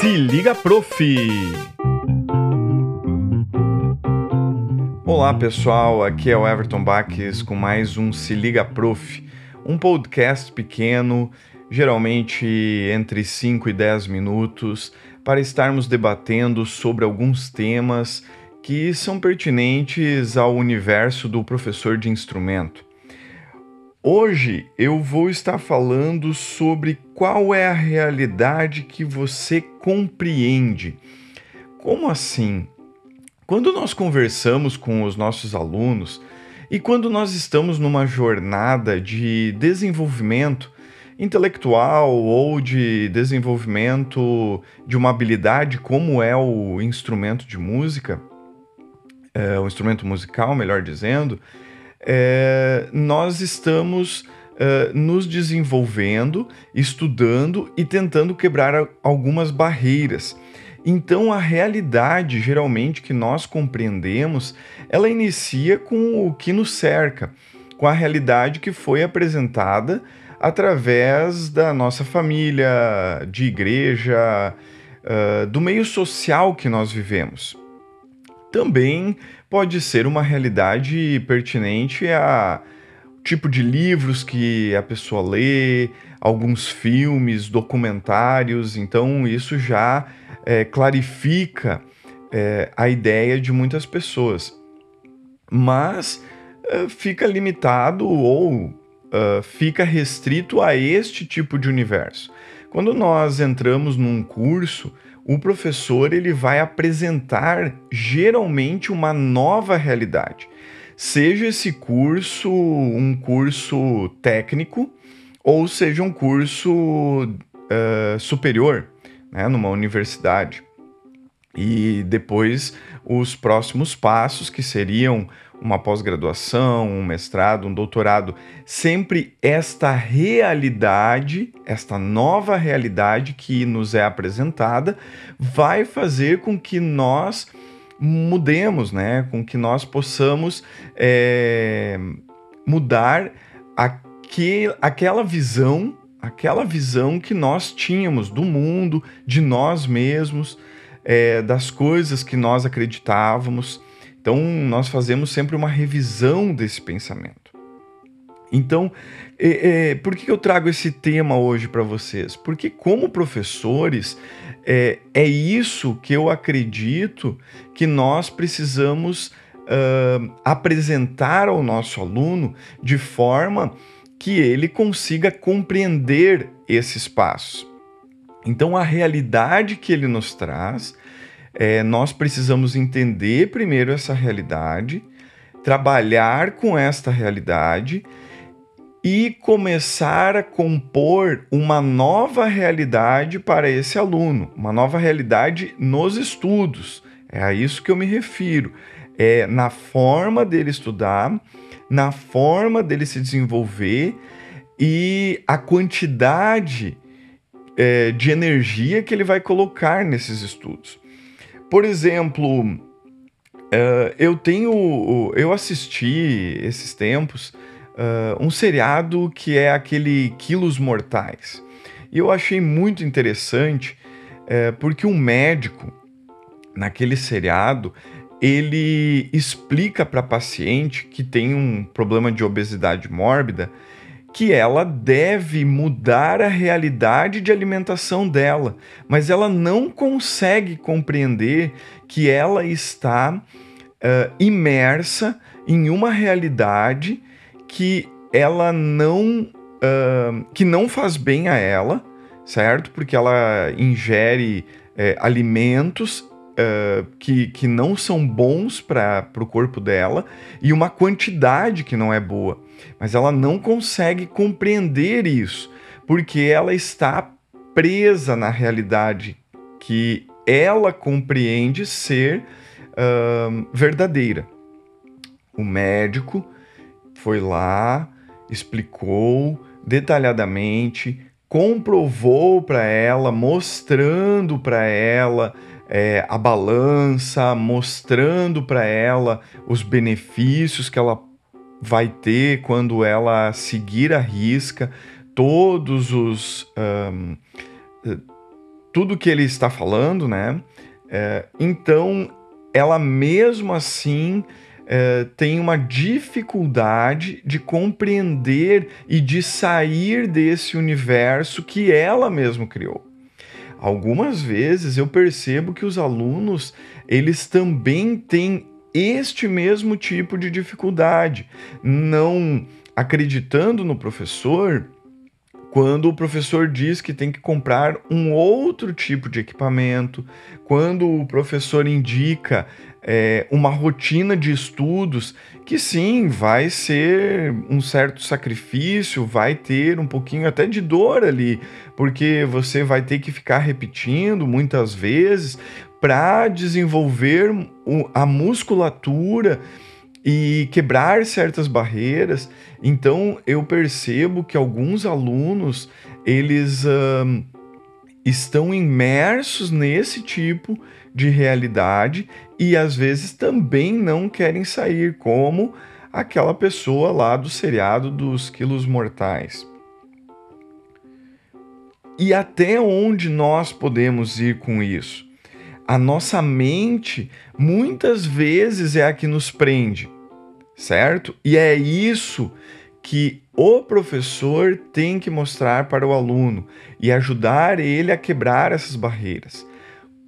Se liga, prof! Olá pessoal, aqui é o Everton Baques com mais um Se Liga Prof, um podcast pequeno, geralmente entre 5 e 10 minutos, para estarmos debatendo sobre alguns temas que são pertinentes ao universo do professor de instrumento. Hoje eu vou estar falando sobre qual é a realidade que você compreende. Como assim? Quando nós conversamos com os nossos alunos e quando nós estamos numa jornada de desenvolvimento intelectual ou de desenvolvimento de uma habilidade como é o instrumento de música, é, o instrumento musical, melhor dizendo, é, nós estamos é, nos desenvolvendo, estudando e tentando quebrar algumas barreiras. Então a realidade, geralmente que nós compreendemos, ela inicia com o que nos cerca, com a realidade que foi apresentada através da nossa família, de igreja, uh, do meio social que nós vivemos também pode ser uma realidade pertinente a tipo de livros que a pessoa lê, alguns filmes, documentários, então isso já é, clarifica é, a ideia de muitas pessoas. Mas é, fica limitado ou uh, fica restrito a este tipo de universo. Quando nós entramos num curso, o professor ele vai apresentar geralmente uma nova realidade. Seja esse curso um curso técnico ou seja um curso uh, superior, né, numa universidade. E depois os próximos passos que seriam uma pós-graduação, um mestrado, um doutorado, sempre esta realidade, esta nova realidade que nos é apresentada, vai fazer com que nós mudemos, né? Com que nós possamos é, mudar aquele, aquela visão, aquela visão que nós tínhamos do mundo, de nós mesmos, é, das coisas que nós acreditávamos. Então, nós fazemos sempre uma revisão desse pensamento. Então, é, é, por que eu trago esse tema hoje para vocês? Porque, como professores, é, é, isso que eu acredito que nós precisamos uh, apresentar ao nosso aluno de forma que ele consiga compreender esses passos. Então, a realidade que ele nos traz é, nós precisamos entender primeiro essa realidade, trabalhar com esta realidade e começar a compor uma nova realidade para esse aluno, uma nova realidade nos estudos. É a isso que eu me refiro. É na forma dele estudar, na forma dele se desenvolver e a quantidade é, de energia que ele vai colocar nesses estudos. Por exemplo, uh, eu tenho. Eu assisti esses tempos uh, um seriado que é aquele Quilos Mortais. E eu achei muito interessante uh, porque um médico, naquele seriado, ele explica para paciente que tem um problema de obesidade mórbida que ela deve mudar a realidade de alimentação dela, mas ela não consegue compreender que ela está uh, imersa em uma realidade que ela não uh, que não faz bem a ela, certo? Porque ela ingere alimentos Uh, que, que não são bons para o corpo dela e uma quantidade que não é boa mas ela não consegue compreender isso, porque ela está presa na realidade que ela compreende ser uh, verdadeira. O médico foi lá, explicou detalhadamente, comprovou para ela, mostrando para ela é, a balança, mostrando para ela os benefícios que ela vai ter quando ela seguir a risca todos os um, tudo que ele está falando, né? É, então, ela mesmo assim é, tem uma dificuldade de compreender e de sair desse universo que ela mesma criou. Algumas vezes eu percebo que os alunos eles também têm este mesmo tipo de dificuldade, não acreditando no professor quando o professor diz que tem que comprar um outro tipo de equipamento, quando o professor indica é, uma rotina de estudos que sim vai ser um certo sacrifício, vai ter um pouquinho até de dor ali, porque você vai ter que ficar repetindo muitas vezes para desenvolver a musculatura e quebrar certas barreiras. Então eu percebo que alguns alunos eles uh, estão imersos nesse tipo de realidade e às vezes também não querem sair, como aquela pessoa lá do seriado dos quilos mortais. E até onde nós podemos ir com isso? A nossa mente muitas vezes é a que nos prende, certo? E é isso que o professor tem que mostrar para o aluno e ajudar ele a quebrar essas barreiras.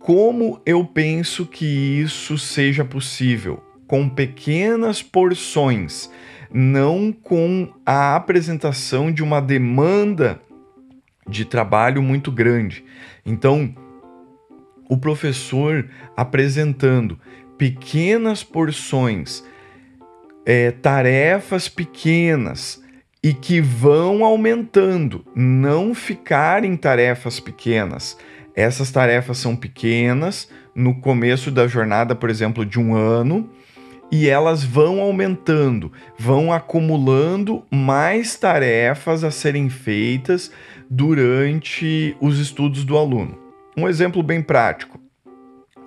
Como eu penso que isso seja possível? Com pequenas porções, não com a apresentação de uma demanda de trabalho muito grande. Então, o professor apresentando pequenas porções, é, tarefas pequenas e que vão aumentando, não ficar em tarefas pequenas essas tarefas são pequenas no começo da jornada, por exemplo, de um ano, e elas vão aumentando, vão acumulando mais tarefas a serem feitas durante os estudos do aluno. Um exemplo bem prático: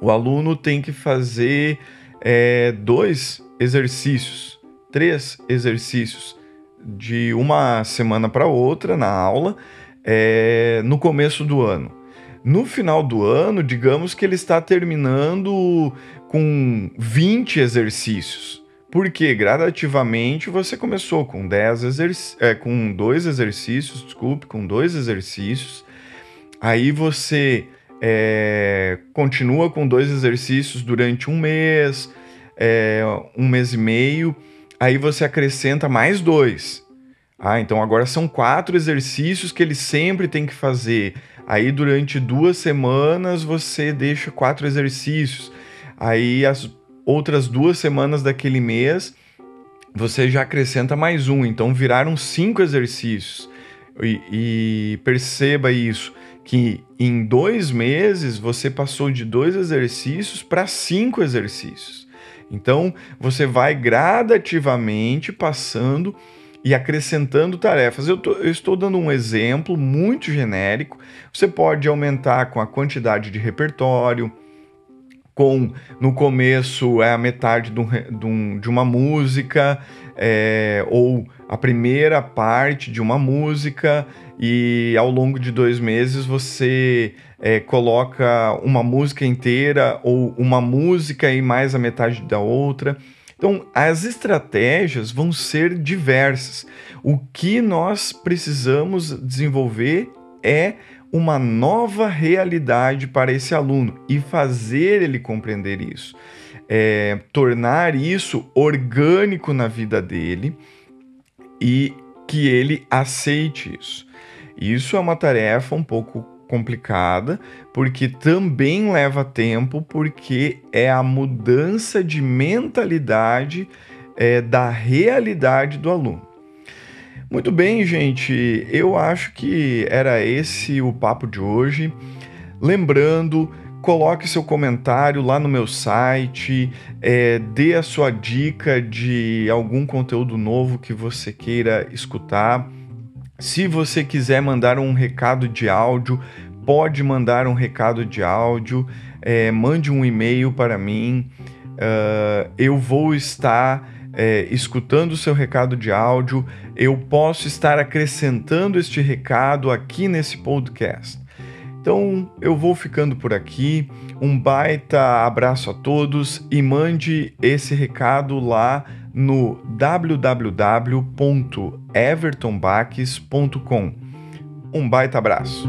o aluno tem que fazer é, dois exercícios, três exercícios de uma semana para outra na aula é, no começo do ano. No final do ano, digamos que ele está terminando com 20 exercícios. Porque gradativamente você começou com 10 exerc é, com dois exercícios, desculpe, com dois exercícios. Aí você é, continua com dois exercícios durante um mês, é, um mês e meio. Aí você acrescenta mais dois. Ah, então agora são quatro exercícios que ele sempre tem que fazer. Aí durante duas semanas você deixa quatro exercícios. Aí as outras duas semanas daquele mês você já acrescenta mais um. Então viraram cinco exercícios. E, e perceba isso que em dois meses você passou de dois exercícios para cinco exercícios. Então você vai gradativamente passando e acrescentando tarefas. Eu, tô, eu, estou dando um exemplo muito genérico. Você pode aumentar com a quantidade de repertório, com no começo é a metade de, um, de uma música, é, ou a primeira parte de uma música, e ao longo de dois meses você é, coloca uma música inteira ou uma música e mais a metade da outra. Então, as estratégias vão ser diversas. O que nós precisamos desenvolver é uma nova realidade para esse aluno e fazer ele compreender isso. É, tornar isso orgânico na vida dele e que ele aceite isso. Isso é uma tarefa um pouco complicada, porque também leva tempo, porque é a mudança de mentalidade é, da realidade do aluno. Muito bem, gente, eu acho que era esse o papo de hoje. Lembrando, coloque seu comentário lá no meu site, é, dê a sua dica de algum conteúdo novo que você queira escutar. Se você quiser mandar um recado de áudio, pode mandar um recado de áudio, é, mande um e-mail para mim. Uh, eu vou estar é, escutando o seu recado de áudio, eu posso estar acrescentando este recado aqui nesse podcast. Então eu vou ficando por aqui. Um baita abraço a todos e mande esse recado lá no www.evertonbaques.com. Um baita abraço.